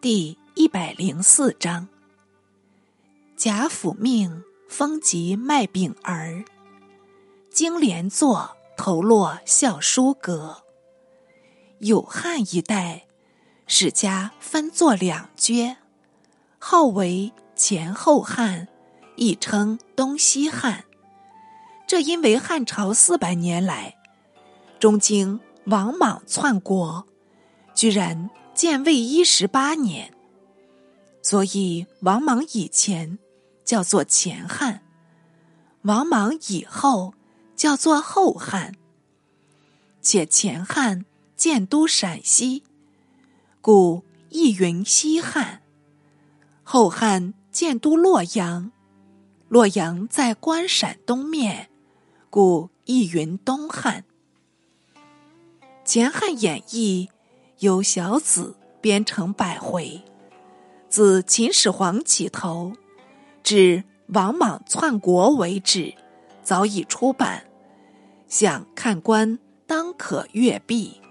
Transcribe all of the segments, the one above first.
第一百零四章：贾府命封及卖饼儿，金莲座头落孝书阁。有汉一代，史家分作两阙，号为前后汉，亦称东西汉。这因为汉朝四百年来，中经王莽篡国，居然建魏一十八年，所以王莽以前叫做前汉，王莽以后叫做后汉。且前汉。建都陕西，故亦云西汉；后汉建都洛阳，洛阳在关陕东面，故亦云东汉。《前汉演义》由小子编成百回，自秦始皇起头，至王莽篡国为止，早已出版，想看官当可阅毕。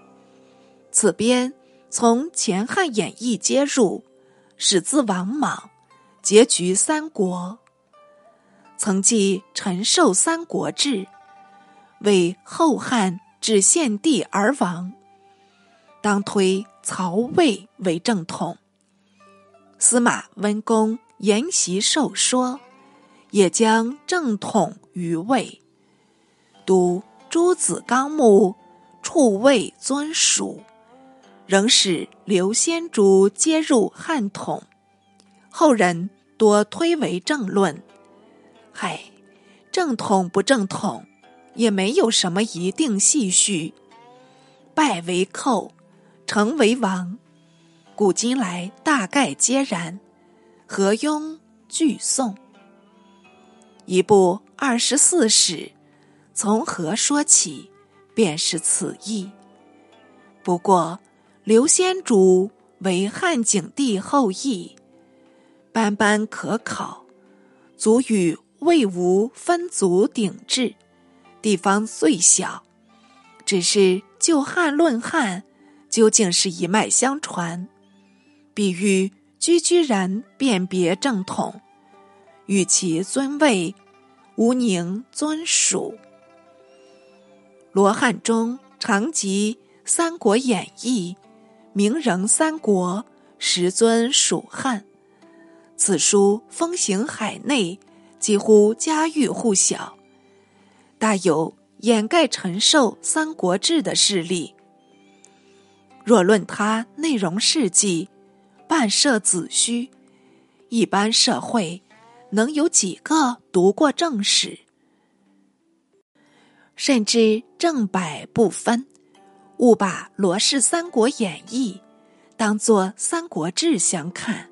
此编从前汉演义接入，始自王莽，结局三国。曾记陈寿三国志，为后汉至献帝而亡，当推曹魏为正统。司马温公沿袭受说，也将正统于魏。读诸子纲目，处魏尊属。仍使刘先竹接入汉统，后人多推为正论。嗨，正统不正统，也没有什么一定系序。拜为寇，成为王，古今来大概皆然。何庸俱颂。一部二十四史，从何说起，便是此意。不过。刘先主为汉景帝后裔，斑斑可考，足与魏吴分族鼎峙。地方虽小，只是就汉论汉，究竟是一脉相传。比喻居居然辨别正统，与其尊位，无宁尊属。罗汉中常集《三国演义》。名仍三国，实尊蜀汉。此书风行海内，几乎家喻户晓，大有掩盖陈寿《三国志》的势力。若论它内容事迹，半涉子虚，一般社会能有几个读过正史？甚至正百不分。勿把《罗氏三国演义》当作《三国志》相看，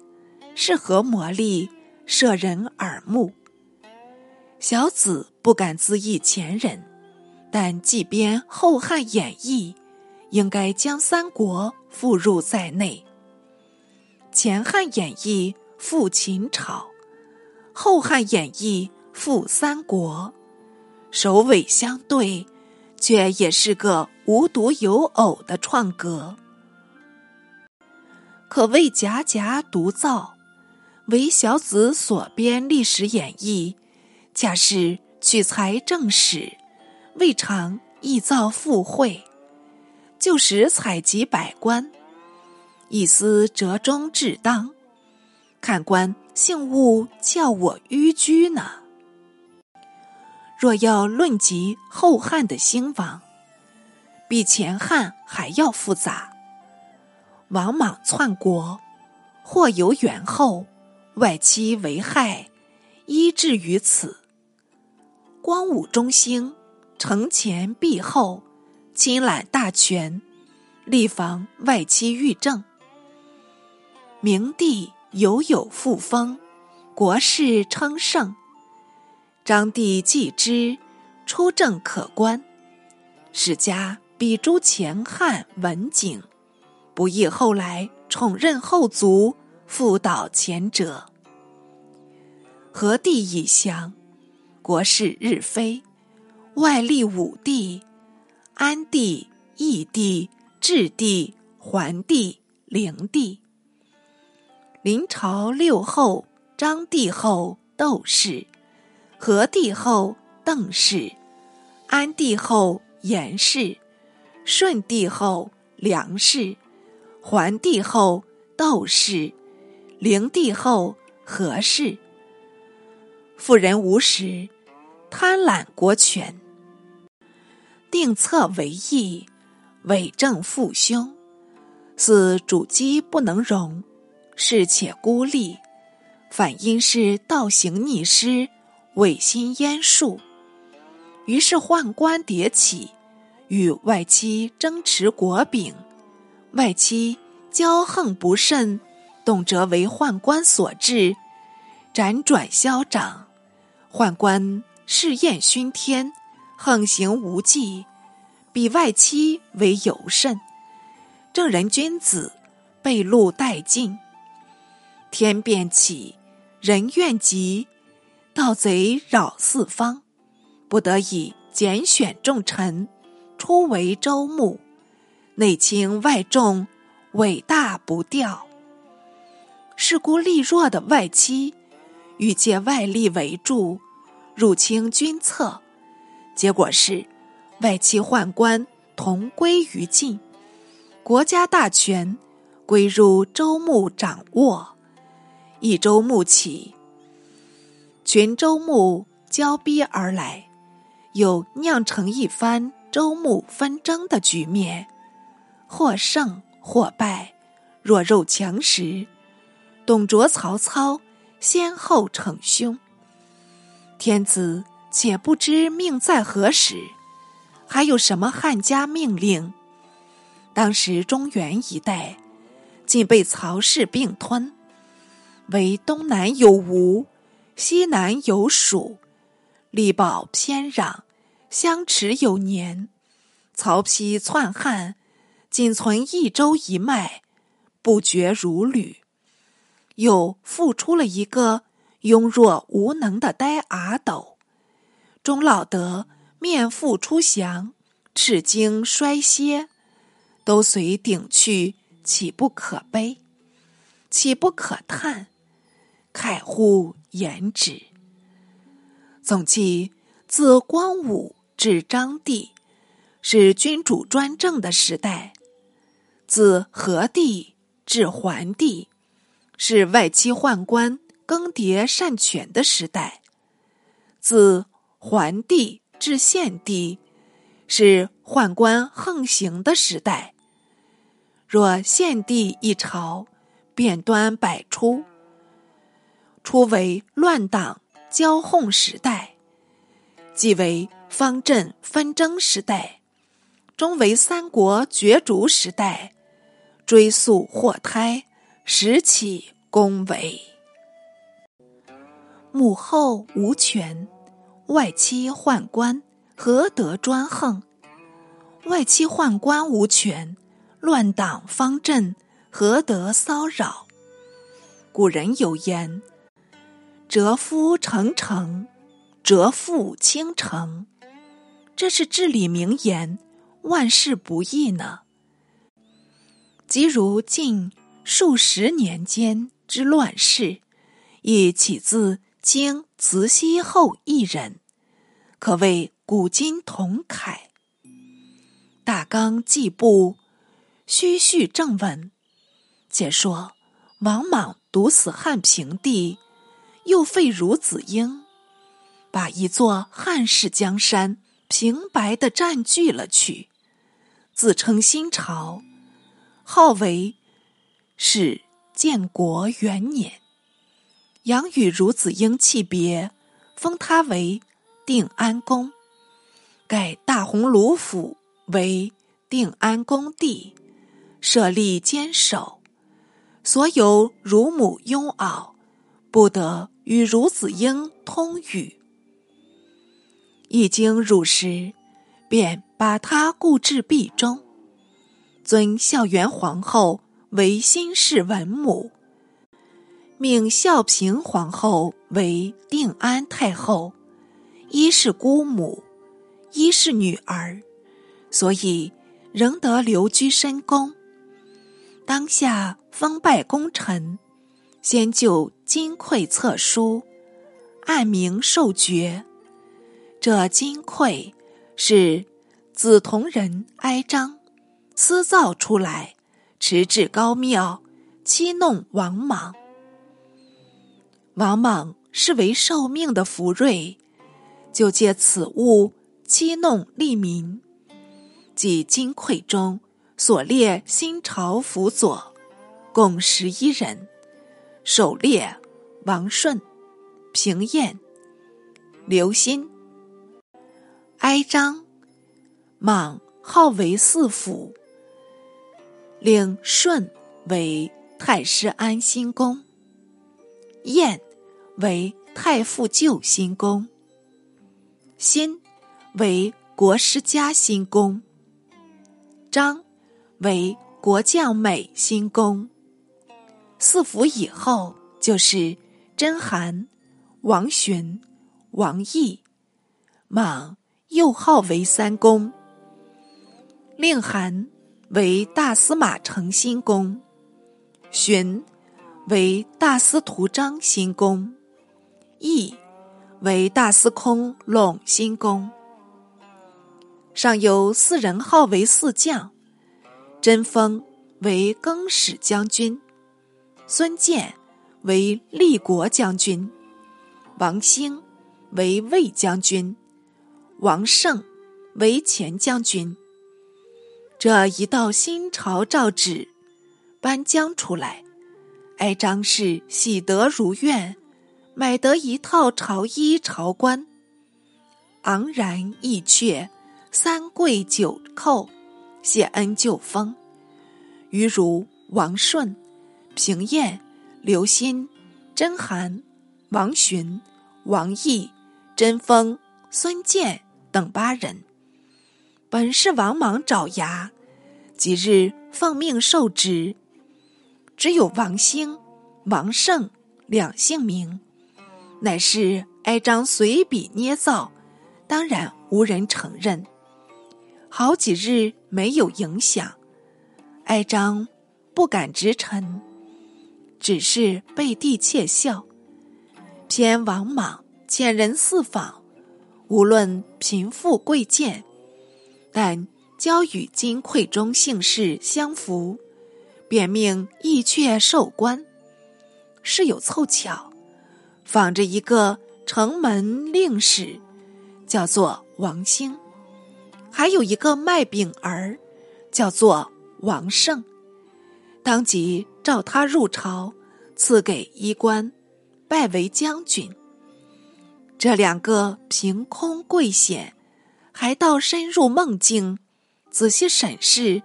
是何魔力摄人耳目？小子不敢自意前人，但即编《后汉演义》，应该将三国附入在内。《前汉演义》附秦朝，《后汉演义》附三国，首尾相对。却也是个无独有偶的创格，可谓夹夹独造。唯小子所编历史演义，恰是取材正史，未尝臆造附会，就使采集百官，一丝折中至当，看官幸勿叫我迂居呢。若要论及后汉的兴亡，比前汉还要复杂。王莽篡国，或由元后外戚为害，依至于此。光武中兴，承前避后，亲揽大权，力防外戚欲政。明帝犹有复封，国势称盛。张帝继之，出政可观。史家比诸前汉文景，不亦后来宠任后族，复导前者。何帝已降，国势日非，外立武帝、安帝、义帝、质帝、桓帝、灵帝，临朝六后：章帝后窦氏，和帝后邓氏，安帝后严氏，顺帝后梁氏，桓帝后窦氏，灵帝后何氏。妇人无时，贪婪国权，定策为义，伪证父兄，似主机不能容。是且孤立，反因是倒行逆施，违心焉术。于是宦官迭起，与外戚争持国柄。外戚骄横不慎，动辄为宦官所致，辗转嚣长。宦官嗜焰熏天，横行无忌，比外戚为尤甚。正人君子被戮殆尽。天变起，人怨极，盗贼扰四方，不得已拣选重臣，出为州牧，内轻外重，伟大不掉。势孤力弱的外戚，欲借外力围住，入侵君侧，结果是外戚宦官同归于尽，国家大权归入周穆掌握。一周穆起，群周穆交逼而来，又酿成一番周穆纷争的局面，或胜或败，弱肉强食，董卓、曹操先后逞凶。天子且不知命在何时，还有什么汉家命令？当时中原一带竟被曹氏并吞。为东南有吴，西南有蜀，力保偏壤，相持有年。曹丕篡汉，仅存一州一脉，不绝如缕。又复出了一个庸弱无能的呆阿斗。终老得面复出降，赤经衰歇，都随顶去，岂不可悲？岂不可叹？慨乎言止。总计自光武至章帝，是君主专政的时代；自和帝至桓帝，是外戚宦官更迭擅权的时代；自桓帝至献帝，是宦官横行的时代。若献帝一朝，变端百出。初为乱党骄横时代，即为方阵纷争时代，终为三国角逐时代，追溯祸胎，时起功伟。母后无权，外戚宦官何得专横？外戚宦官无权，乱党方阵何得骚扰？古人有言。折夫成城，折腹倾城，这是至理名言。万事不易呢。即如近数十年间之乱世，亦起自经慈禧后一人，可谓古今同慨。大纲记部，虚序正文。解说王莽毒死汉平帝。又废孺子婴，把一座汉室江山平白的占据了去，自称新朝，号为是建国元年，杨与孺子婴弃别，封他为定安宫，改大鸿胪府为定安宫地，设立监守，所有乳母拥媪，不得。与孺子婴通语，一经入时，便把他固置壁中，尊孝元皇后为新氏文母，命孝平皇后为定安太后，一是姑母，一是女儿，所以仍得留居深宫。当下封拜功臣，先就金匮册书，按名授爵。这金匮是梓潼人哀章私造出来，持至高庙，欺弄王莽。王莽是为受命的福瑞，就借此物欺弄利民。即金匮中所列新朝辅佐，共十一人，首列王顺、平晏、刘歆。哀章，莽号为四府，令顺为太师安心宫，晏为太傅救心宫，辛为国师嘉心宫，章为国将美心宫。四府以后就是甄韩、王寻、王毅、莽。又号为三公，令韩为大司马承新公，荀为大司徒张新公，义为大司空陇新公。上有四人号为四将：贞丰为更始将军，孙建为立国将军，王兴为魏将军。王胜为前将军。这一道新朝诏旨颁将出来，哀章是喜得如愿，买得一套朝衣朝冠，昂然意阙，三跪九叩，谢恩就封。余如王顺、平晏、刘歆、甄邯、王寻、王毅、贞丰、孙建。等八人，本是王莽爪牙，即日奉命受职。只有王兴、王胜两姓名，乃是哀章随笔捏造，当然无人承认。好几日没有影响，哀章不敢直陈，只是背地窃笑。偏王莽遣人四访。无论贫富贵贱，但交与金匮中姓氏相符，便命义阙授官。事有凑巧，仿着一个城门令史，叫做王兴；还有一个卖饼儿，叫做王胜。当即召他入朝，赐给衣冠，拜为将军。这两个凭空贵显，还到深入梦境，仔细审视，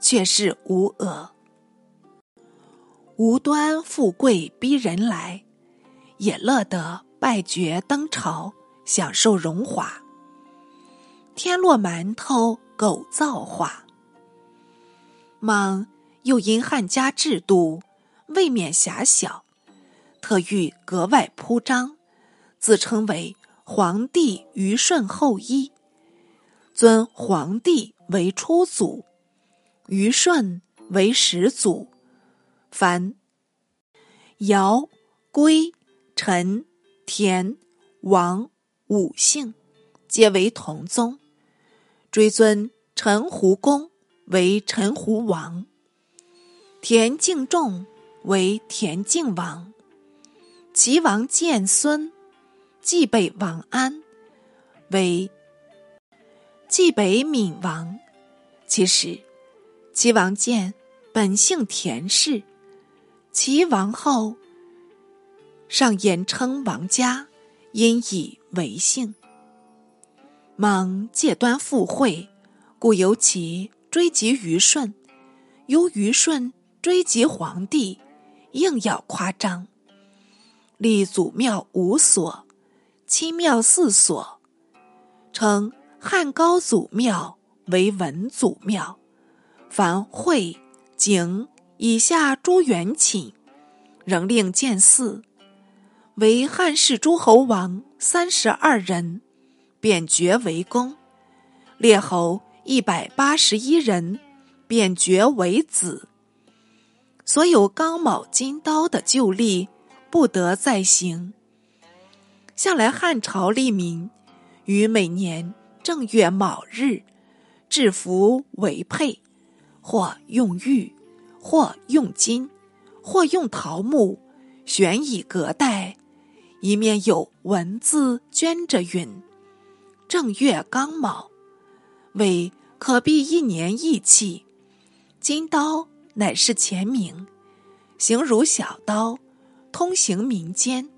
却是无讹。无端富贵逼人来，也乐得拜爵登朝，享受荣华。天落馒头狗造化，莽又因汉家制度未免狭小，特欲格外铺张。自称为皇帝虞舜后裔，尊皇帝为初祖，虞舜为始祖。凡尧、归、陈、田、王五姓，皆为同宗。追尊陈胡公为陈胡王，田敬仲为田敬王，齐王建孙。冀北王安为冀北闵王，其实齐王建本姓田氏，齐王后上言称王家，因以为姓。莽借端附会，故由其追及虞舜，由虞舜追及皇帝，硬要夸张，立祖庙五所。七庙四所，称汉高祖庙为文祖庙。凡会景以下诸元寝，仍令建寺。为汉室诸侯王三十二人，贬爵为公；列侯一百八十一人，贬爵为子。所有刚卯金刀的旧例不得再行。向来汉朝吏民于每年正月卯日制服为佩，或用玉，或用金，或用桃木，悬以隔带，一面有文字镌着云：“正月刚卯，为可避一年义气。”金刀。乃是前名，形如小刀，通行民间。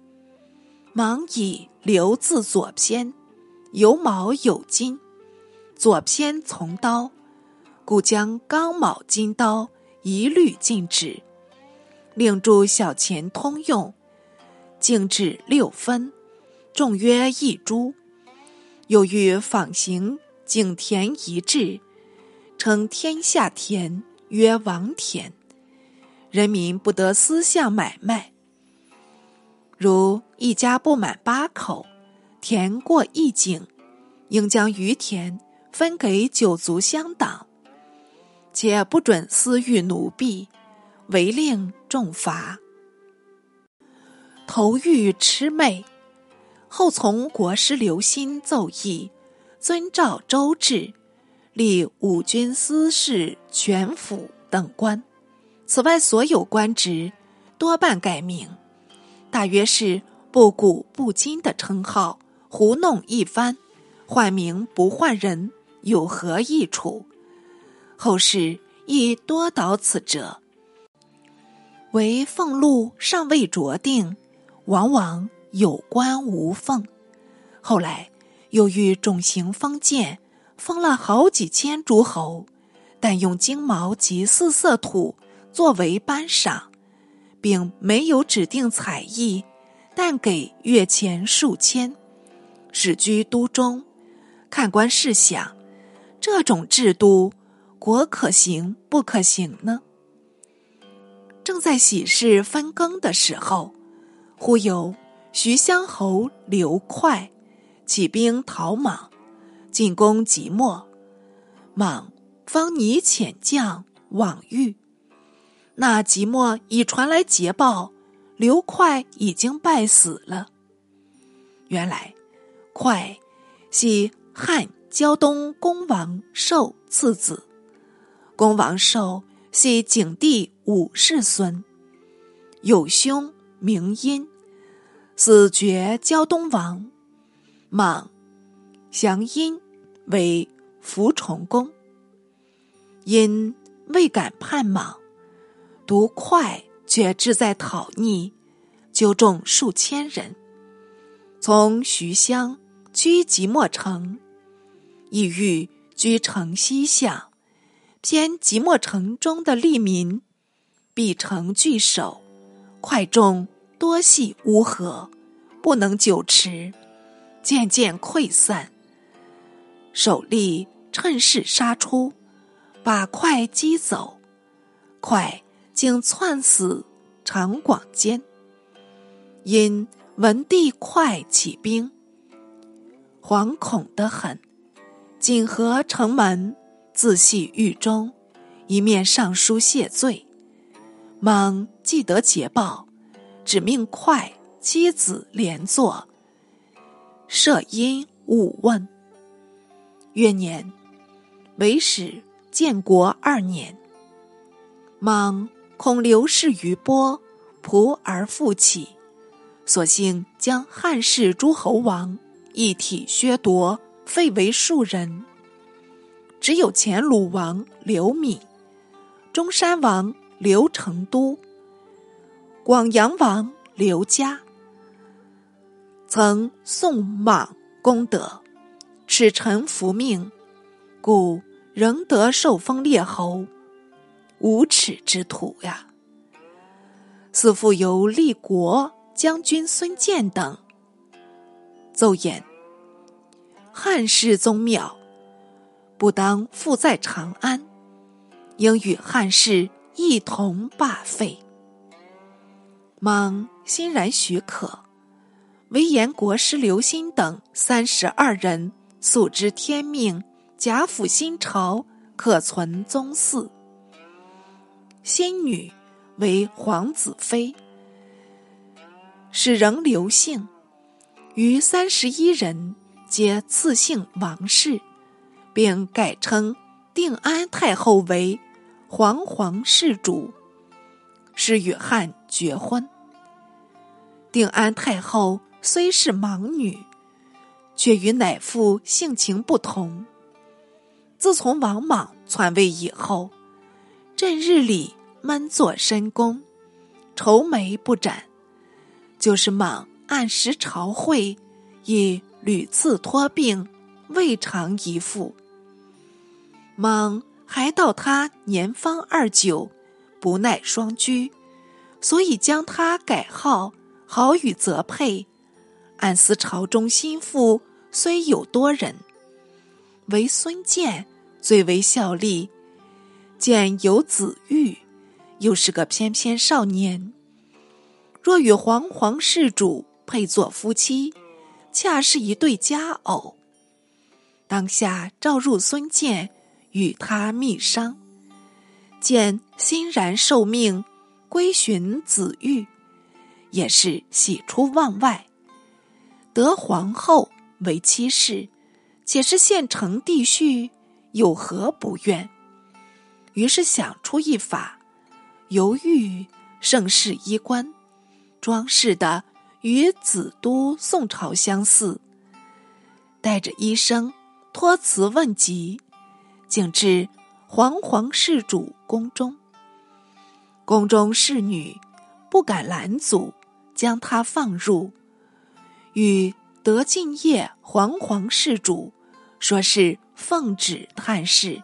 芒以留字左偏，有卯有金，左偏从刀，故将刚卯金刀一律禁止，另铸小钱通用，径制六分，重约一铢。又欲仿行井田遗志，称天下田。曰王田，人民不得私下买卖。如一家不满八口，田过一井，应将余田分给九族乡党，且不准私欲奴婢，违令重罚。投欲魑魅，后从国师刘歆奏议，遵照周制。立五军司事、全府等官，此外所有官职多半改名，大约是不古不今的称号，胡弄一番，换名不换人，有何益处？后世亦多蹈此辙。唯俸禄尚未着定，往往有官无俸。后来又遇种行封建。封了好几千诸侯，但用金毛及四色土作为颁赏，并没有指定采邑，但给月钱数千，使居都中。看官试想，这种制度，国可行不可行呢？正在喜事分羹的时候，忽有徐乡侯刘快起兵讨莽。进攻即墨，莽方拟遣将往遇。那即墨已传来捷报，刘快已经败死了。原来，快系汉胶东公王寿次子，公王寿系景帝五世孙，有兄名殷，死绝胶东王，莽降殷。为伏崇公，因未敢叛莽，独快却志在讨逆，纠众数千人，从徐乡居即墨城，意欲居城西向，偏即墨城中的利民，必城拒守，快众多系乌合，不能久持，渐渐溃散。首吏趁势杀出，把快击走，快竟窜死长广间。因闻帝快起兵，惶恐得很，锦和城门，自系狱中，一面上书谢罪。莽既得捷报，只命快妻子连坐，设因勿问。月年，为始建国二年。莽恐刘氏余波，仆而复起，索性将汉室诸侯王一体削夺，废为庶人。只有前鲁王刘敏、中山王刘成都、广阳王刘嘉，曾送莽功德。使臣服命，故仍得受封列侯。无耻之徒呀！似复由立国将军孙建等奏言：汉室宗庙不当复在长安，应与汉室一同罢废。莽欣然许可，唯言国师刘歆等三十二人。素知天命，贾府新朝可存宗嗣。新女为皇子妃，使仍留姓，余三十一人皆赐姓王氏，并改称定安太后为皇皇室主，是与汉绝婚。定安太后虽是盲女，却与乃父性情不同。自从王莽篡位以后，正日里闷坐深宫，愁眉不展；就是莽按时朝会，亦屡次托病，未尝一复。莽还道他年方二九，不耐双居，所以将他改号，好与则配。暗思朝中心腹虽有多人。唯孙建最为效力，见有子玉，又是个翩翩少年。若与皇皇世主配作夫妻，恰是一对佳偶。当下召入孙建，与他密商。见欣然受命，归寻子玉，也是喜出望外，得皇后为妻室。且是县城地序，有何不愿？于是想出一法，犹豫盛世衣冠，装饰的与子都宋朝相似。带着医生托辞问疾，竟至皇皇世主宫中。宫中侍女不敢拦阻，将他放入，与德敬业皇皇世主。说是奉旨探视，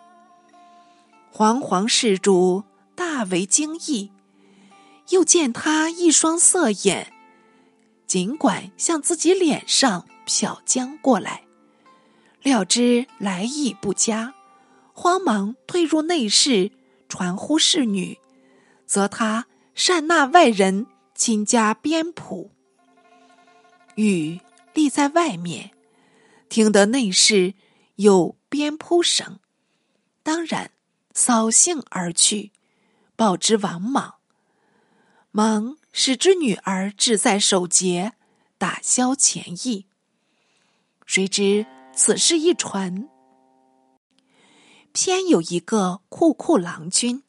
皇皇世主大为惊异，又见他一双色眼，尽管向自己脸上瞟将过来，料知来意不佳，慌忙退入内室，传呼侍女，则他善纳外人亲家编谱，雨立在外面，听得内室。有鞭扑声，当然扫兴而去，报之王莽。莽使之女儿志在守节，打消前意。谁知此事一传，偏有一个酷酷郎君，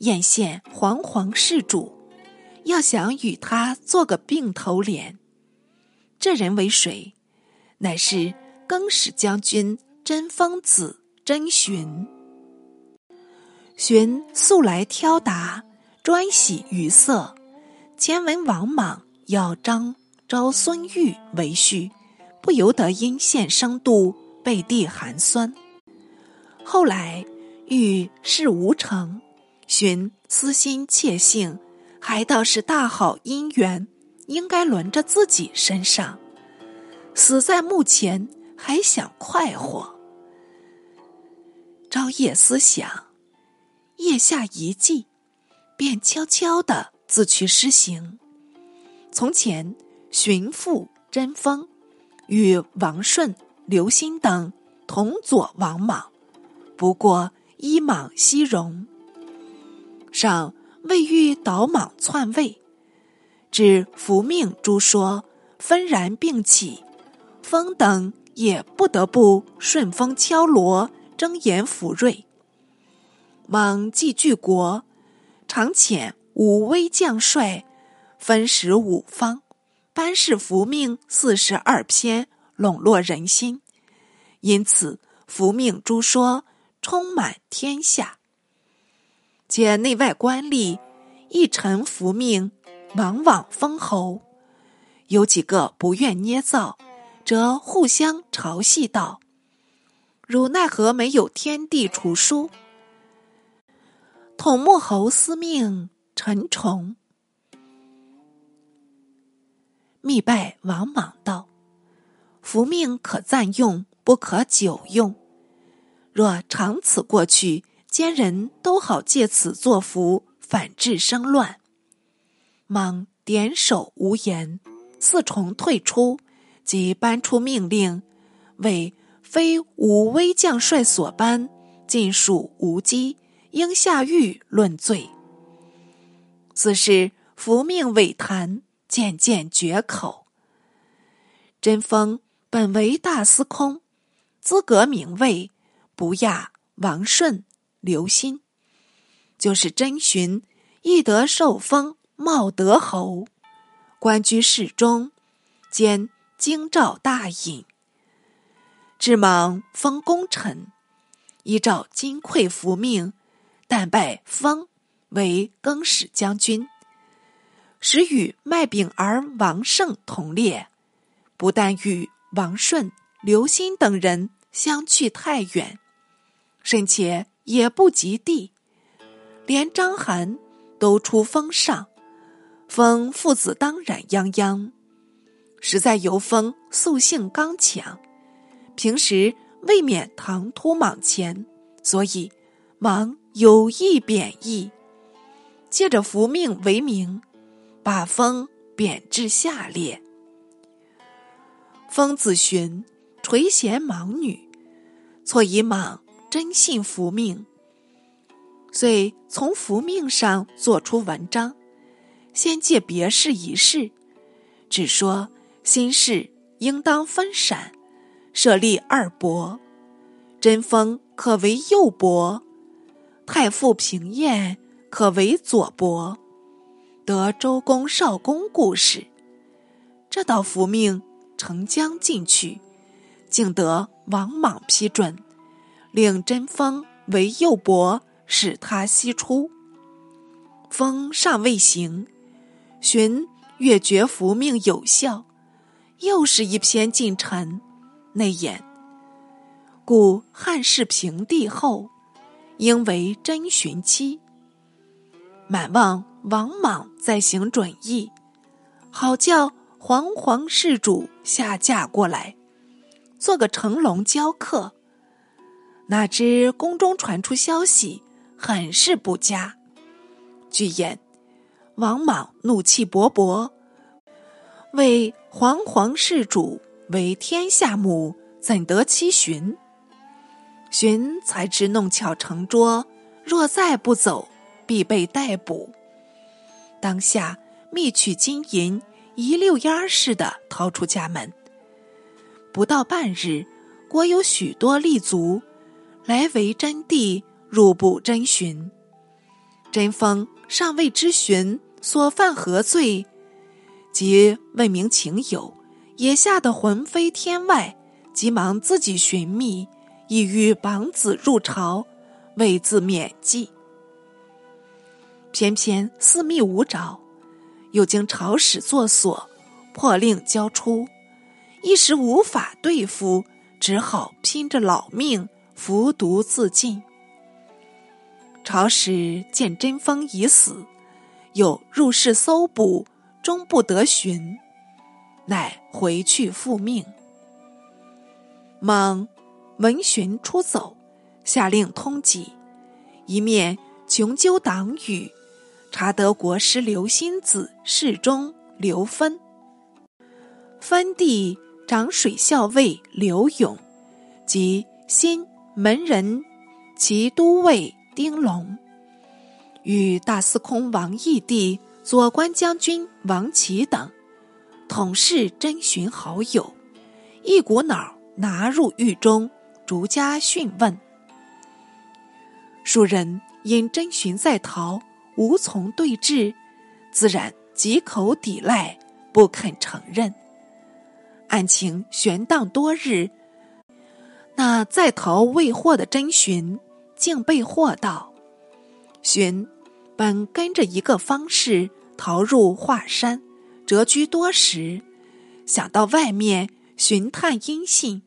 艳羡皇皇世主，要想与他做个并头连。这人为谁？乃是更始将军。真疯子真寻，寻素来挑达，专喜于色。前闻王莽要张招孙玉为婿，不由得因羡生度，背地寒酸。后来遇事无成，寻私心窃幸，还倒是大好姻缘，应该轮着自己身上。死在墓前，还想快活。朝夜思想，夜下一计，便悄悄的自去施行。从前，寻父贞风与王顺、刘歆等同佐王莽，不过依莽西戎。上未遇倒莽篡位，至伏命诸说纷然并起，风等也不得不顺风敲锣。睁颜福瑞，莽既据国，常遣武威将帅分使五方，班氏伏命四十二篇，笼络人心。因此，伏命诸说充满天下。皆内外官吏一臣服命，往往封侯。有几个不愿捏造，则互相嘲戏道。汝奈何没有天地除书？统木侯司命陈崇密拜王莽道：“福命可暂用，不可久用。若长此过去，奸人都好借此作福，反致生乱。”莽点首无言，四重退出，即颁出命令，为。非武威将帅所颁，尽属无稽，应下狱论罪。自是福命尾谈，渐渐绝口。真风本为大司空，资格名位不亚王顺、刘歆，就是真寻亦得受封茂德侯，官居侍中，兼京兆大尹。智莽封功臣，依照金匮福命，但拜封为更始将军，使与麦炳儿、王胜同列。不但与王顺、刘歆等人相去太远，甚且也不及地，连章邯都出封上，封父子当然泱泱。实在由封素性刚强，平时未免唐突莽前，所以莽有意贬义，借着福命为名，把封贬至下列。封子寻垂涎莽女，错以莽真信福命，遂从福命上做出文章，先借别事一事，只说新事应当分散，设立二伯，真风可为右伯，太傅平晏可为左伯，得周公、少公故事。这道福命。呈将进去，竟得王莽批准，令真风为右伯，使他西出。风尚未行，寻越觉福命有效，又是一篇近臣，内言：故汉室平帝后，应为真寻妻。满望王莽再行准意，好叫。皇皇世主下嫁过来，做个乘龙交客。哪知宫中传出消息，很是不佳。据言，王莽怒气勃勃，为皇皇世主为天下母，怎得其寻？寻才知弄巧成拙，若再不走，必被逮捕。当下密取金银。一溜烟儿似的逃出家门。不到半日，国有许多立足来为真谛，入不真寻。真风尚未知询所犯何罪，即问明情由，也吓得魂飞天外，急忙自己寻觅，意欲绑子入朝，为自免计。偏偏四密无着。又经朝使作所，破令交出，一时无法对付，只好拼着老命服毒自尽。朝使见真风已死，又入室搜捕，终不得寻，乃回去复命。莽闻寻出走，下令通缉，一面穷究党羽。查得国师刘欣子侍中刘芬，分弟长水校尉刘勇及新门人骑都尉丁龙，与大司空王义弟、左关将军王启等，统是征询好友，一股脑拿入狱中，逐家讯问。数人因征询在逃。无从对质，自然几口抵赖，不肯承认。案情悬荡多日，那在逃未获的真寻，竟被获到。寻本跟着一个方士逃入华山，谪居多时，想到外面寻探音信，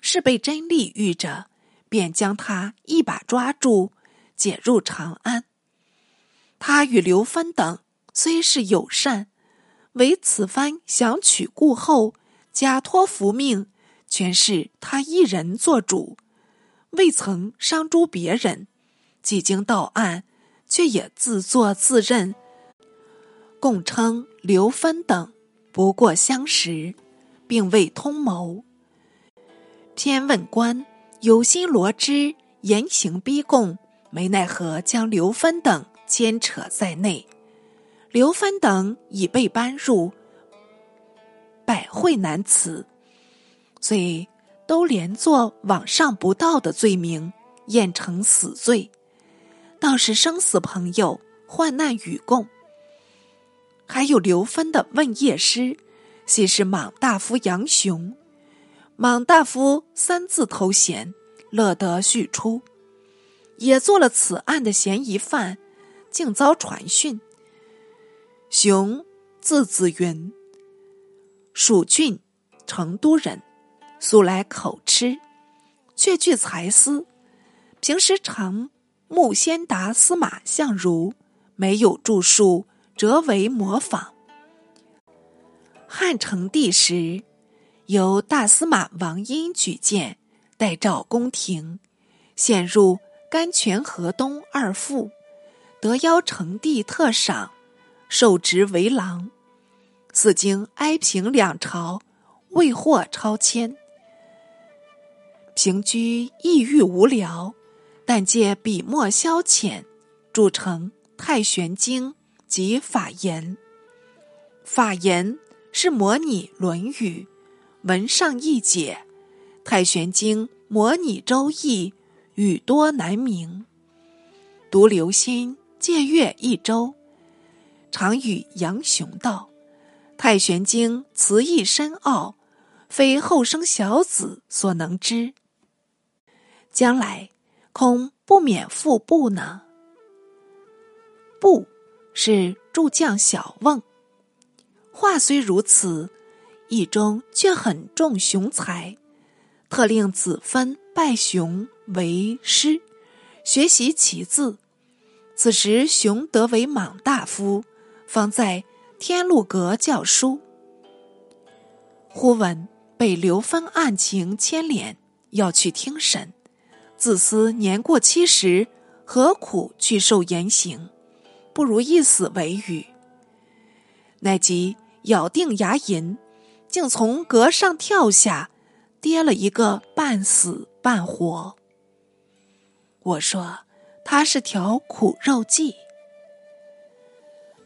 是被真力遇着，便将他一把抓住，解入长安。他与刘芬等虽是友善，唯此番想取故后，假托福命，全是他一人做主，未曾伤诸别人。几经到案，却也自作自认，共称刘芬等不过相识，并未通谋。偏问官有心罗织，严刑逼供，没奈何将刘芬等。牵扯在内，刘芬等已被搬入百会南罪，都连坐往上不到的罪名，验成死罪。倒是生死朋友，患难与共。还有刘芬的问业师，系是莽大夫杨雄。莽大夫三字头衔，乐得续出，也做了此案的嫌疑犯，竟遭传讯。熊字子云，蜀郡成都人，素来口吃，却具才思。平时常慕先达、司马相如，没有著述，则为模仿。汉成帝时，由大司马王殷举荐，代召宫廷，陷入甘泉河东二父，得邀成帝特赏。受职为郎，四经哀平两朝，未获超迁。平居抑郁无聊，但借笔墨消遣，著成《太玄经》及《法言》。《法言》是模拟《论语》，文上易解；《太玄经》模拟《周易》，语多难明。独留心借阅一周。常与杨雄道：“太玄经词义深奥，非后生小子所能知。将来恐不免复部呢。”部是诸将小瓮。话虽如此，义中却很重雄才，特令子分拜雄为师，学习其字。此时雄得为莽大夫。方在天禄阁教书，忽闻被刘芬案情牵连，要去听审。自思年过七十，何苦去受严刑？不如一死为雨。乃即咬定牙龈，竟从阁上跳下，跌了一个半死半活。我说他是条苦肉计。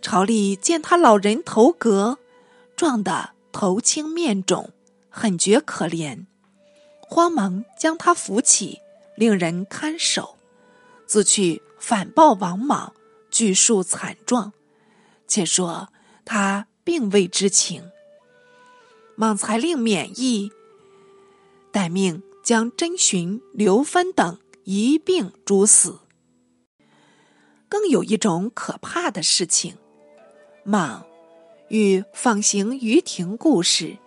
朝里见他老人头革，撞得头青面肿，很觉可怜，慌忙将他扶起，令人看守，自去反报王莽，叙述惨状，且说他并未知情。莽才令免役，待命将甄寻、刘芬等一并诛死。更有一种可怕的事情。莽与访行于庭故事，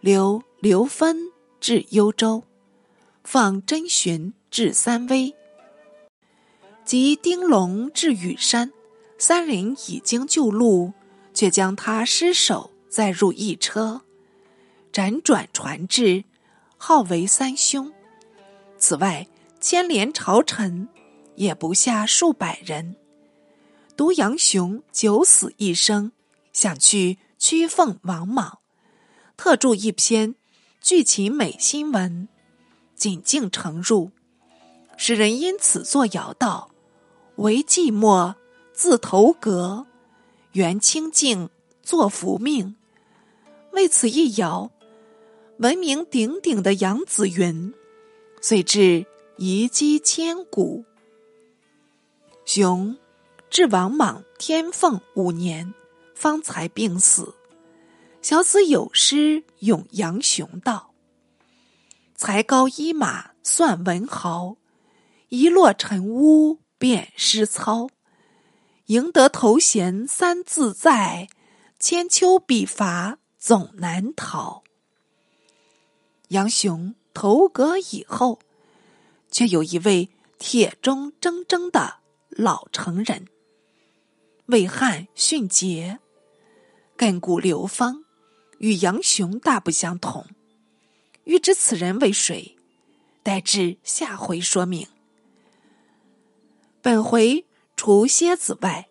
留刘芬至幽州，放真寻至三危，及丁龙至羽山，三人已经就路，却将他尸首载入一车，辗转传至，号为三凶。此外，牵连朝臣也不下数百人。独杨雄九死一生，想去屈奉王莽，特著一篇《剧情美新闻》，仅竟呈入，使人因此作谣道：“为寂寞自投阁，原清净作福命。”为此一谣，闻名鼎鼎的杨子云，遂至遗迹千古。雄。至王莽天凤五年，方才病死。小子有诗咏杨雄道：“才高一马算文豪，一落尘污便失操。赢得头衔三自在，千秋笔伐总难逃。”杨雄投阁以后，却有一位铁中铮铮的老成人。魏汉训节，亘古流芳，与杨雄大不相同。欲知此人为谁，待至下回说明。本回除蝎子外，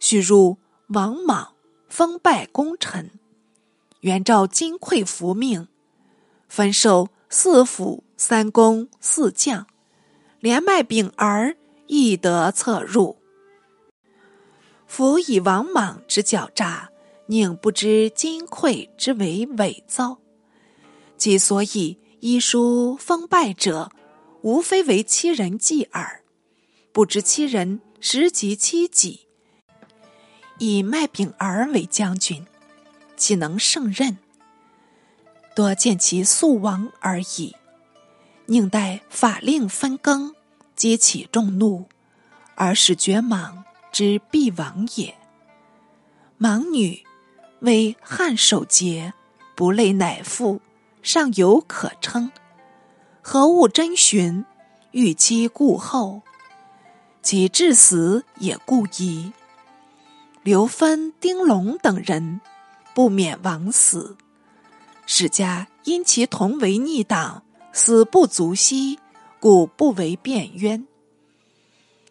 许入王莽封拜功臣，原照金匮伏命，分授四府三公四将，连麦丙儿亦得策入。夫以王莽之狡诈，宁不知金匮之为伪造？即所以医书封败者，无非为欺人计耳。不知欺人实及欺己。以麦饼儿为将军，岂能胜任？多见其速亡而已。宁待法令分更，激起众怒，而使绝莽之必亡也。莽女为汉守节，不累乃父，尚有可称。何物真寻？欲期故后，其至死也故矣。刘芬、丁龙等人不免枉死，史家因其同为逆党。死不足惜，故不为辩冤。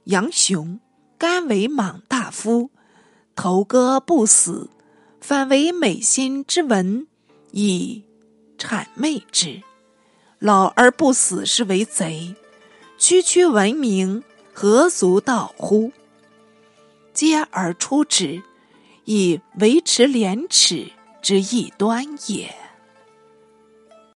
杨雄甘为莽大夫，头戈不死，反为美心之文，以谄媚之。老而不死，是为贼。区区闻名，何足道乎？接而出之，以维持廉耻之异端也。